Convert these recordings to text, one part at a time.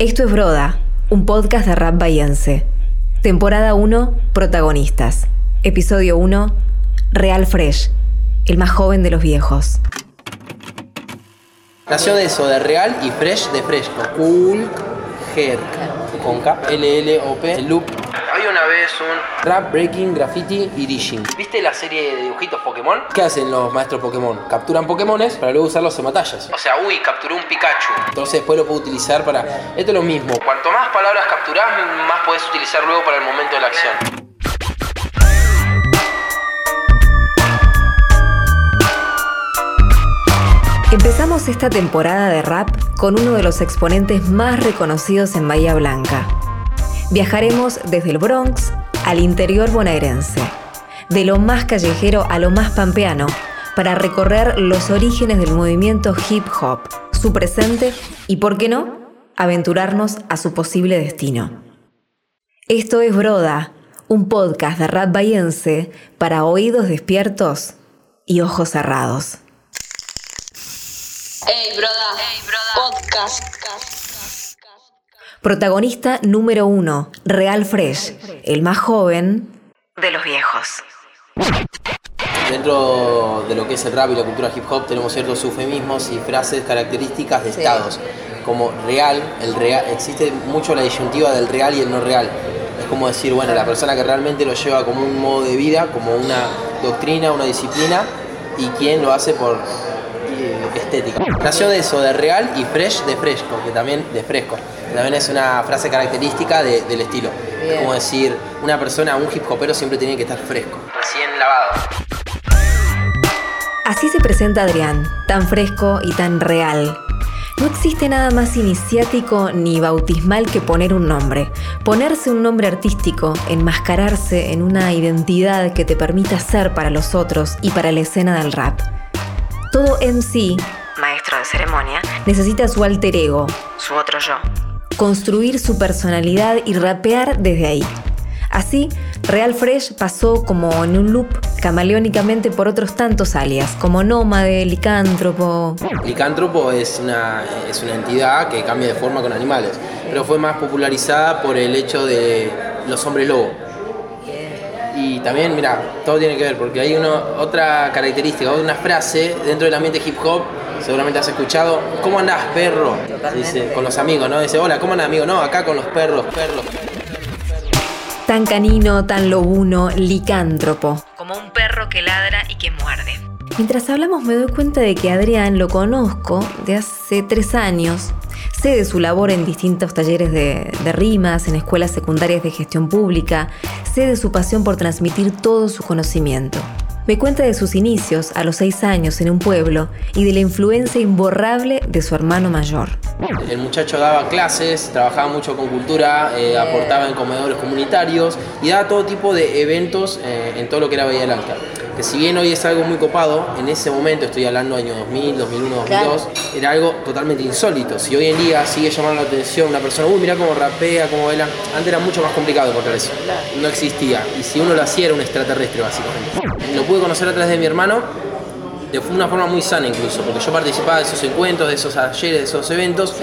Esto es Broda, un podcast de rap bahiense. Temporada 1, protagonistas. Episodio 1, Real Fresh, el más joven de los viejos. Nació de eso, de real y fresh de fresco. Cool, Her, con K, L, L, O, P, loop. Vez un rap, breaking, graffiti y dishing. ¿Viste la serie de dibujitos Pokémon? ¿Qué hacen los maestros Pokémon? Capturan Pokémones para luego usarlos en batallas. O sea, uy, capturó un Pikachu. Entonces después lo puedo utilizar para... Esto es lo mismo. Cuanto más palabras capturás, más puedes utilizar luego para el momento de la acción. Empezamos esta temporada de rap con uno de los exponentes más reconocidos en Bahía Blanca. Viajaremos desde el Bronx al interior bonaerense, de lo más callejero a lo más pampeano, para recorrer los orígenes del movimiento hip hop, su presente y, por qué no, aventurarnos a su posible destino. Esto es Broda, un podcast de rap bahiense para oídos despiertos y ojos cerrados. Hey, broda. Podcast. Protagonista número uno, Real Fresh, el más joven de los viejos. Dentro de lo que es el rap y la cultura hip hop tenemos ciertos eufemismos y frases características de estados, como real, el real, existe mucho la disyuntiva del real y el no real. Es como decir, bueno, la persona que realmente lo lleva como un modo de vida, como una doctrina, una disciplina, y quien lo hace por estética. Nació de eso, de real y fresh de fresco, que también de fresco, también es una frase característica del estilo. Como decir, una persona, un hip hopero siempre tiene que estar fresco, recién lavado. Así se presenta Adrián, tan fresco y tan real. No existe nada más iniciático ni bautismal que poner un nombre. Ponerse un nombre artístico, enmascararse en una identidad que te permita ser para los otros y para la escena del rap. Todo MC, maestro de ceremonia, necesita su alter ego, su otro yo. Construir su personalidad y rapear desde ahí. Así, Real Fresh pasó como en un loop camaleónicamente por otros tantos alias, como nómade, licántropo. Licántropo es una, es una entidad que cambia de forma con animales, pero fue más popularizada por el hecho de los hombres lobo. Y también, mira, todo tiene que ver, porque hay una, otra característica, una frase dentro del ambiente hip hop, seguramente has escuchado, ¿cómo andás, perro? Dice, con los amigos, ¿no? Dice, hola, ¿cómo andás, amigo? No, acá con los perros, perros. Tan canino, tan lobuno, licántropo. Como un perro que ladra y que muerde. Mientras hablamos me doy cuenta de que Adrián lo conozco de hace tres años Sé de su labor en distintos talleres de, rimas, en escuelas secundarias de gestión pública. Sé de su pasión por transmitir todo su conocimiento. Me cuenta de sus inicios a los seis años en un pueblo y de la influencia imborrable de su hermano mayor. El muchacho daba clases, trabajaba mucho con cultura, eh, aportaba en comedores comunitarios y daba todo tipo de eventos eh, en todo lo que era Bahía Blanca que si bien hoy es algo muy copado, en ese momento, estoy hablando año 2000, 2001, 2002, era algo totalmente insólito. Si hoy en día sigue llamando la atención una persona, uy, mira cómo rapea, cómo baila, antes era mucho más complicado encontrar eso. No existía. Y si uno lo hacía era un extraterrestre, básicamente. Lo pude conocer a través de mi hermano, de una forma muy sana incluso, porque yo participaba de esos encuentros, de esos talleres, de esos eventos,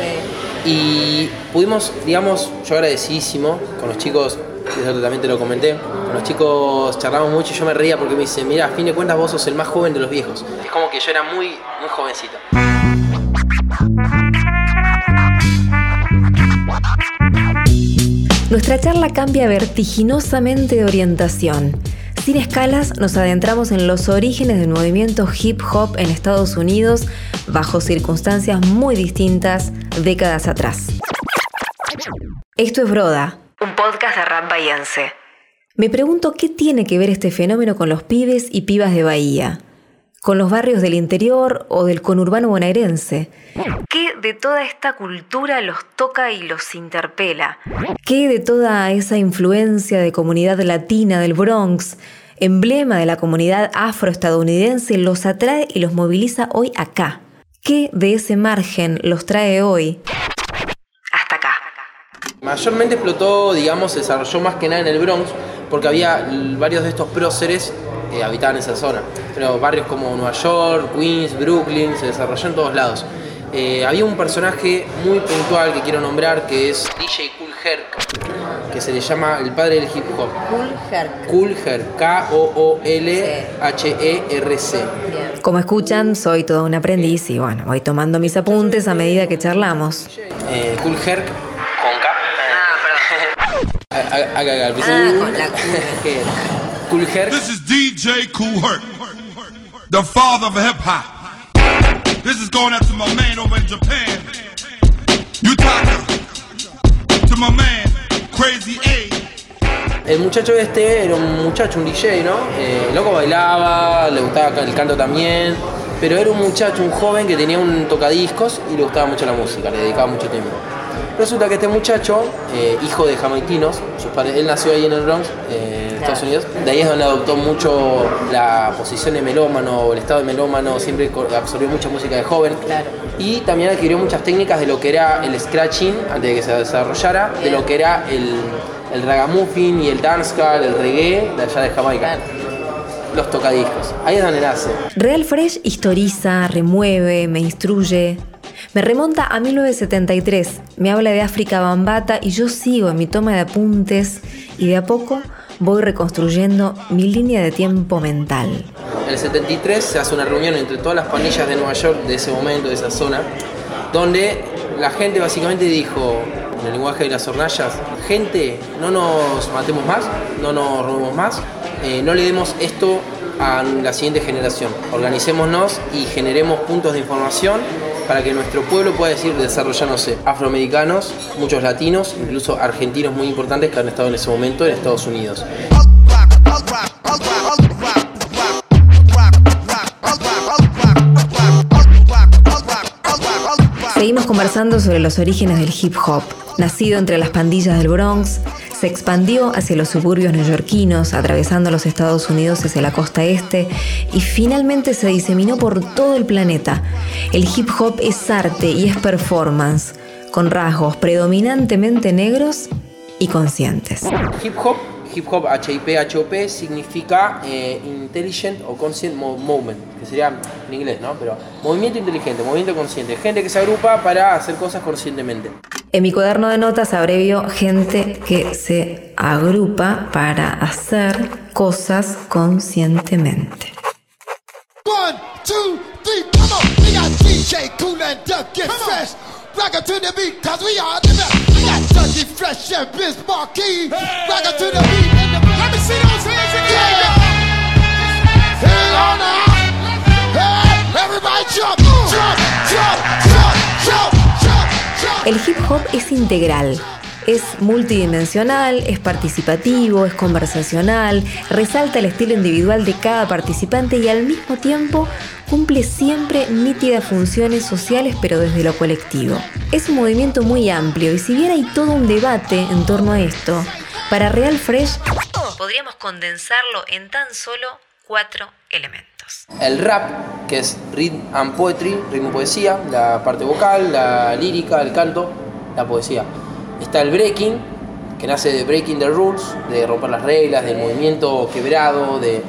y pudimos, digamos, yo agradecidísimo con los chicos eso también te lo comenté. Los chicos charlamos mucho y yo me reía porque me dice, mira, a fin de cuentas vos sos el más joven de los viejos. Es como que yo era muy, muy jovencito. Nuestra charla cambia vertiginosamente de orientación. Sin escalas nos adentramos en los orígenes del movimiento hip hop en Estados Unidos bajo circunstancias muy distintas décadas atrás. Esto es Broda, un podcast de rap bahiense. Me pregunto qué tiene que ver este fenómeno con los pibes y pibas de Bahía, con los barrios del interior o del conurbano bonaerense. ¿Qué de toda esta cultura los toca y los interpela? ¿Qué de toda esa influencia de comunidad latina del Bronx, emblema de la comunidad afroestadounidense, los atrae y los moviliza hoy acá? ¿Qué de ese margen los trae hoy Mayormente explotó, digamos, se desarrolló más que nada en el Bronx, porque había varios de estos próceres que habitaban esa zona. Pero barrios como Nueva York, Queens, Brooklyn, se desarrolló en todos lados. Eh, había un personaje muy puntual que quiero nombrar que es DJ Cool Herc, que se le llama el padre del hip hop. Cool Herc. Cool Herc, K-O-O-L-H-E-R-C. Como escuchan, soy todo un aprendiz y bueno, voy tomando mis apuntes a medida que charlamos. Eh, cool Herc. Acá, Ah, con la Cool Herc. This is DJ Kool Herc, the father of hip hop. This is going out to my man over in Japan. Utaka. To my man, Crazy A. El muchacho este era un muchacho, un DJ, ¿no? Eh, loco bailaba, le gustaba el canto también, pero era un muchacho, un joven que tenía un tocadiscos y le gustaba mucho la música, le dedicaba mucho tiempo. Resulta que este muchacho, eh, hijo de jamaiquinos, sus padres, él nació ahí en el Bronx, eh, en Estados Unidos, de ahí es donde adoptó mucho la posición de melómano, o el estado de melómano, siempre absorbió mucha música de joven. Y también adquirió muchas técnicas de lo que era el scratching, antes de que se desarrollara, de lo que era el, el ragamuffin y el dancehall, el reggae de allá de Jamaica. Los tocadiscos. Ahí es donde nace. Real Fresh historiza, remueve, me instruye. Me remonta a 1973, me habla de África Bambata y yo sigo en mi toma de apuntes y de a poco voy reconstruyendo mi línea de tiempo mental. En el 73 se hace una reunión entre todas las pandillas de Nueva York de ese momento, de esa zona, donde la gente básicamente dijo, en el lenguaje de las hornallas, gente, no nos matemos más, no nos robemos más, eh, no le demos esto a la siguiente generación. Organicémonos y generemos puntos de información para que nuestro pueblo pueda decir desarrollándose afroamericanos, muchos latinos, incluso argentinos muy importantes que han estado en ese momento en Estados Unidos. Seguimos conversando sobre los orígenes del hip hop. Nacido entre las pandillas del Bronx, se expandió hacia los suburbios neoyorquinos, atravesando los Estados Unidos hacia la costa este y finalmente se diseminó por todo el planeta. El hip hop es arte y es performance, con rasgos predominantemente negros y conscientes. Hip hop, hip hop H-I-P, H-O-P significa eh, intelligent o conscient mo- movement, que sería en inglés, ¿no? Pero movimiento inteligente, movimiento consciente, gente que se agrupa para hacer cosas conscientemente. En mi cuaderno de notas abrevio gente que se agrupa para hacer cosas conscientemente. One, two, three, come on. We got DJ Cool and Duck Get Fresh. Rock it to the beat, cause we are the best. We got Dougie Fresh and Biz Marquee. Rock it to the beat. And the Let me see those hands again. Yeah. Hang on now. Hey, everybody jump, jump, jump, jump, jump, jump, jump. El hip hop es integral. Es multidimensional, es participativo, es conversacional, resalta el estilo individual de cada participante y al mismo tiempo cumple siempre nítidas funciones sociales pero desde lo colectivo. Es un movimiento muy amplio y si bien hay todo un debate en torno a esto, para Real Fresh podríamos condensarlo en tan solo cuatro elementos. El rap, que es rhythm and poetry, ritmo poesía, la parte vocal, la lírica, el canto, la poesía. Está el breaking, que nace de breaking the rules, de romper las reglas, del movimiento quebrado, de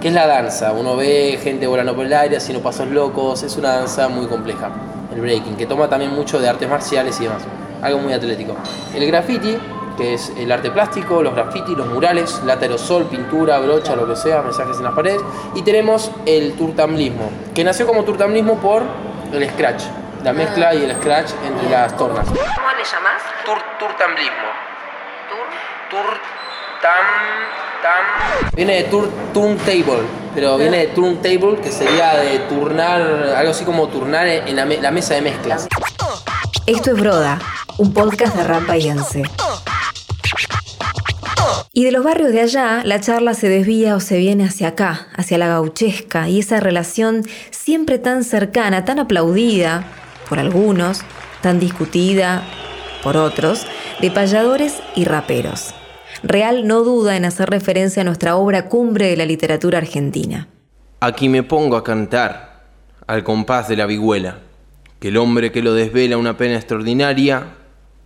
que es la danza. Uno ve gente volando por el aire, haciendo pasos locos, es una danza muy compleja. El breaking, que toma también mucho de artes marciales y demás. Algo muy atlético. El graffiti, que es el arte plástico, los grafitis, los murales, lata aerosol, pintura, brocha, lo que sea, mensajes en las paredes. Y tenemos el turtamlismo, que nació como turtamlismo por el scratch, la mezcla y el scratch entre las tornas. ¿Cómo le llamas? Tur, turtamlismo. Tur, tam, tam. Viene de tur, turntable, pero viene de turntable, que sería de turnar, algo así como turnar en la, me- la mesa de mezclas. Esto es Broda, un podcast de rap bahiense. Y de los barrios de allá, la charla se desvía o se viene hacia acá, hacia la gauchesca, y esa relación siempre tan cercana, tan aplaudida por algunos, tan discutida por otros, de payadores y raperos. Real no duda en hacer referencia a nuestra obra cumbre de la literatura argentina. Aquí me pongo a cantar al compás de la vihuela, que el hombre que lo desvela una pena extraordinaria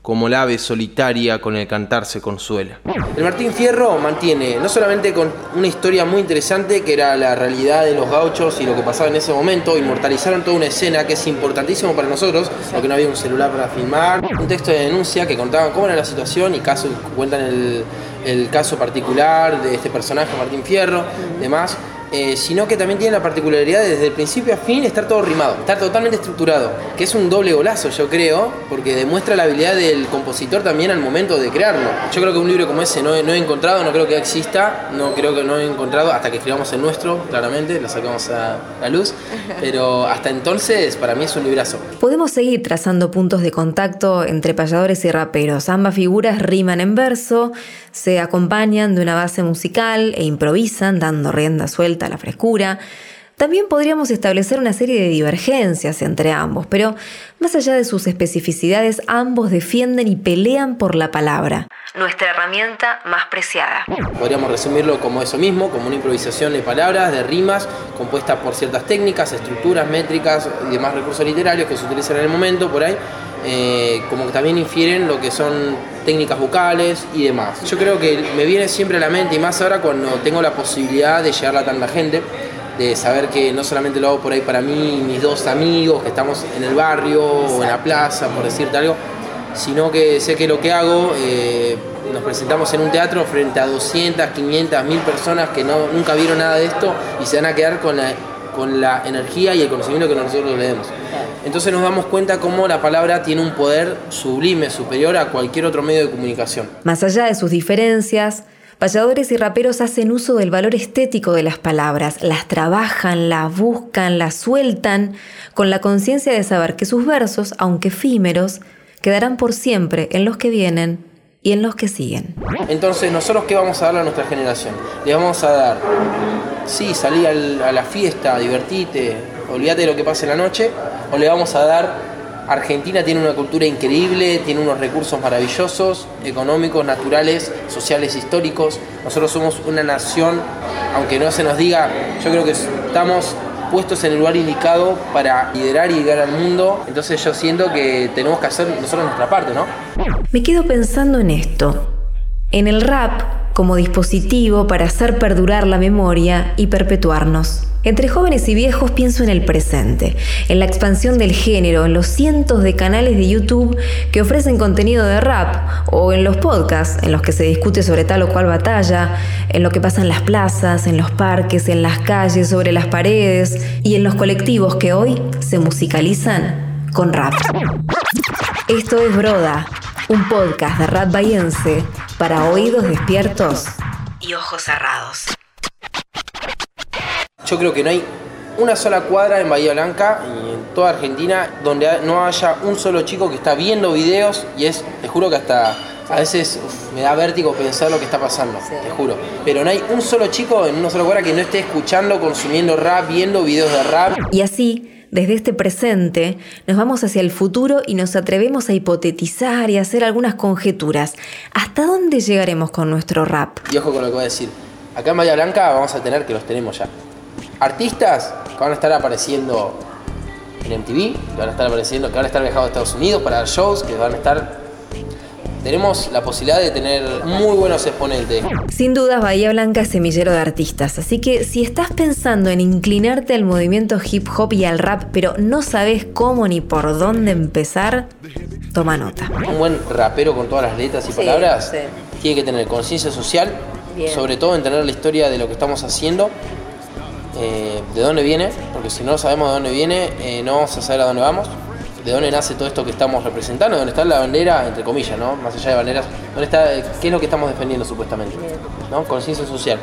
como el ave solitaria con el cantar se consuela. El Martín Fierro mantiene no solamente con una historia muy interesante que era la realidad de los gauchos y lo que pasaba en ese momento, inmortalizaron toda una escena que es importantísimo para nosotros, porque no había un celular para filmar, un texto de denuncia que contaba cómo era la situación y caso, cuentan el, el caso particular de este personaje, Martín Fierro, demás. Eh, sino que también tiene la particularidad de desde el principio a fin estar todo rimado, estar totalmente estructurado, que es un doble golazo yo creo, porque demuestra la habilidad del compositor también al momento de crearlo. Yo creo que un libro como ese no he, no he encontrado, no creo que exista, no creo que no he encontrado hasta que escribamos el nuestro, claramente, lo sacamos a la luz, pero hasta entonces para mí es un librazo. Podemos seguir trazando puntos de contacto entre payadores y raperos. Ambas figuras riman en verso, se acompañan de una base musical e improvisan dando rienda suelta a la frescura. También podríamos establecer una serie de divergencias entre ambos, pero más allá de sus especificidades, ambos defienden y pelean por la palabra, nuestra herramienta más preciada. Podríamos resumirlo como eso mismo, como una improvisación de palabras, de rimas, compuesta por ciertas técnicas, estructuras, métricas y demás recursos literarios que se utilizan en el momento por ahí, eh, como que también infieren lo que son técnicas vocales y demás. Yo creo que me viene siempre a la mente, y más ahora cuando tengo la posibilidad de llegar a tanta gente, de saber que no solamente lo hago por ahí para mí y mis dos amigos que estamos en el barrio o en la plaza, por decirte algo, sino que sé que lo que hago, eh, nos presentamos en un teatro frente a 200, 500, 1000 personas que no, nunca vieron nada de esto y se van a quedar con la, con la energía y el conocimiento que nosotros le demos. Entonces nos damos cuenta cómo la palabra tiene un poder sublime, superior a cualquier otro medio de comunicación. Más allá de sus diferencias, Payadores y raperos hacen uso del valor estético de las palabras, las trabajan, las buscan, las sueltan, con la conciencia de saber que sus versos, aunque efímeros, quedarán por siempre en los que vienen y en los que siguen. Entonces, ¿nosotros qué vamos a darle a nuestra generación? Le vamos a dar, sí, salí al- a la fiesta, divertite, olvídate de lo que pasa en la noche, o le vamos a dar, Argentina tiene una cultura increíble, tiene unos recursos maravillosos, económicos, naturales, sociales, históricos. Nosotros somos una nación, aunque no se nos diga, yo creo que estamos puestos en el lugar indicado para liderar y llegar al mundo. Entonces yo siento que tenemos que hacer nosotros nuestra parte, ¿no? Me quedo pensando en esto, en el rap como dispositivo para hacer perdurar la memoria y perpetuarnos. Entre jóvenes y viejos pienso en el presente, en la expansión del género, en los cientos de canales de YouTube que ofrecen contenido de rap, o en los podcasts en los que se discute sobre tal o cual batalla, en lo que pasa en las plazas, en los parques, en las calles, sobre las paredes, y en los colectivos que hoy se musicalizan con rap. Esto es Broda, un podcast de rap bahiense para oídos despiertos y ojos cerrados. Yo creo que no hay una sola cuadra en Bahía Blanca y en toda Argentina donde no haya un solo chico que está viendo videos y es, te juro que hasta a veces uf, me da vértigo pensar lo que está pasando, te juro. Pero no hay un solo chico en una sola cuadra que no esté escuchando, consumiendo rap, viendo videos de rap. Y así, desde este presente, nos vamos hacia el futuro y nos atrevemos a hipotetizar y hacer algunas conjeturas. ¿Hasta dónde llegaremos con nuestro rap? Y ojo con lo que voy a decir. Acá en Bahía Blanca vamos a tener, que los tenemos ya, artistas que van a estar apareciendo en MTV, que van a estar apareciendo, van a estar viajando a Estados Unidos para dar shows, que van a estar... Tenemos la posibilidad de tener muy buenos exponentes. Sin dudas, Bahía Blanca es semillero de artistas, así que si estás pensando en inclinarte al movimiento hip hop y al rap, pero no sabes cómo ni por dónde empezar, toma nota. Un buen rapero con todas las letras y palabras tiene que tener conciencia social, sobre todo entender la historia de lo que estamos haciendo, eh, de dónde viene, porque si no sabemos de dónde viene, eh, no vamos a saber a dónde vamos, de dónde nace todo esto que estamos representando, dónde está la bandera, entre comillas, ¿no? Más allá de banderas, dónde está, qué es lo que estamos defendiendo supuestamente. Conciencia social.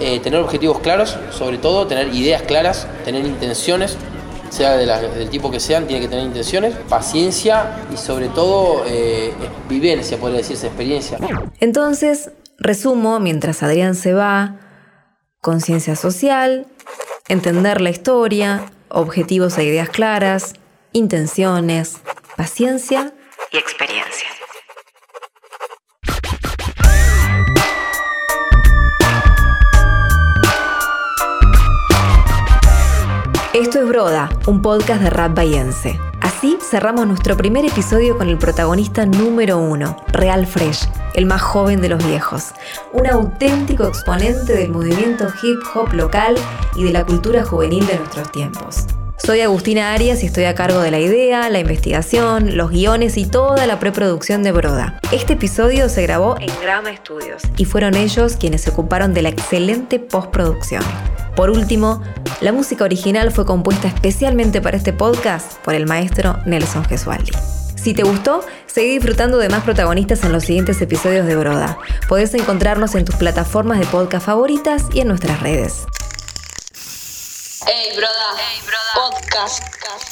Eh, tener objetivos claros, sobre todo, tener ideas claras, tener intenciones, sea del tipo que sean, tiene que tener intenciones, paciencia y sobre todo eh, vivencia, podría decirse, experiencia. Entonces, resumo, mientras Adrián se va, conciencia social, entender la historia, objetivos e ideas claras, intenciones, paciencia y experiencia. Esto es Broda, un podcast de rap bahiense. Así Así cerramos nuestro primer episodio con el protagonista número uno, Real Fresh, el más joven de los viejos, un auténtico exponente del movimiento hip hop local y de la cultura juvenil de nuestros tiempos. Soy Agustina Arias y estoy a cargo de la idea, la investigación, los guiones y toda la preproducción de Broda. Este episodio se grabó en Grama Studios y fueron ellos quienes se ocuparon de la excelente postproducción. Por último, la música original fue compuesta especialmente para este podcast por el maestro Nelson Gesualdi. Si te gustó, seguí disfrutando de más protagonistas en los siguientes episodios de Broda. Podés encontrarnos en tus plataformas de podcast favoritas y en nuestras redes. Hey, broda. Hey, broda. Podcast.